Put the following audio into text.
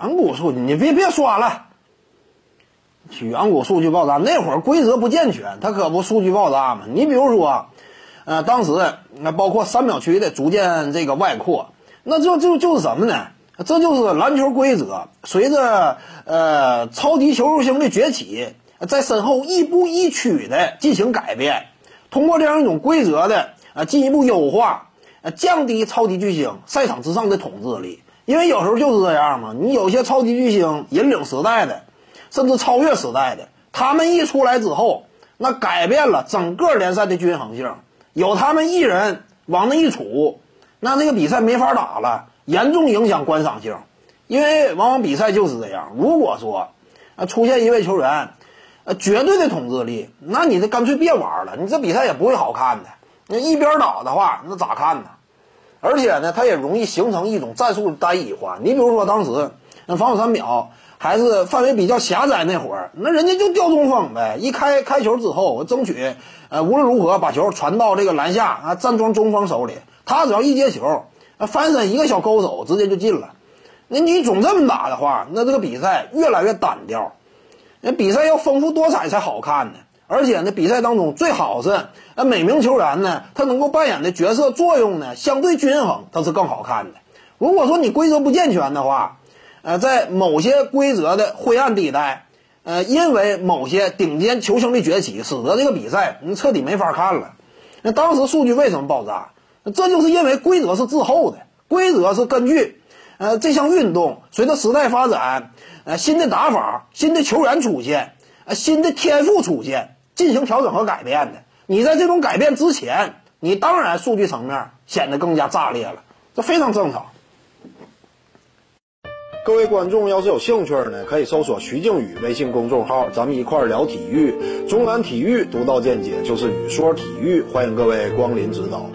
远古数据，你别别说了。远古数据爆炸那会儿规则不健全，它可不数据爆炸嘛。你比如说，呃，当时那包括三秒区的逐渐这个外扩，那就就就是什么呢？这就是篮球规则随着呃超级球星的崛起，在身后亦步亦趋的进行改变，通过这样一种规则的啊进一步优化，呃降低超级巨星赛场之上的统治力。因为有时候就是这样嘛，你有些超级巨星引领时代的。甚至超越时代的，他们一出来之后，那改变了整个联赛的均衡性。有他们一人往那一杵，那这个比赛没法打了，严重影响观赏性。因为往往比赛就是这样。如果说啊出现一位球员，呃绝对的统治力，那你这干脆别玩了，你这比赛也不会好看的。那一边倒的话，那咋看呢？而且呢，它也容易形成一种战术单一化。你比如说当时那防守三秒。还是范围比较狭窄那会儿，那人家就吊中锋呗。一开开球之后，争取呃无论如何把球传到这个篮下啊站桩中锋手里。他只要一接球，翻身一个小勾手，直接就进了。那你总这么打的话，那这个比赛越来越单调。那比赛要丰富多彩才好看呢。而且呢，比赛当中最好是呃每名球员呢，他能够扮演的角色作用呢相对均衡，它是更好看的。如果说你规则不健全的话，呃，在某些规则的灰暗地带，呃，因为某些顶尖球星的崛起，使得这个比赛你彻底没法看了。那当时数据为什么爆炸？这就是因为规则是滞后的，规则是根据呃这项运动随着时代发展，呃新的打法、新的球员出现、呃新的天赋出现进行调整和改变的。你在这种改变之前，你当然数据层面显得更加炸裂了，这非常正常。各位观众，要是有兴趣呢，可以搜索徐静宇微信公众号，咱们一块儿聊体育。中南体育独到见解，就是语说体育，欢迎各位光临指导。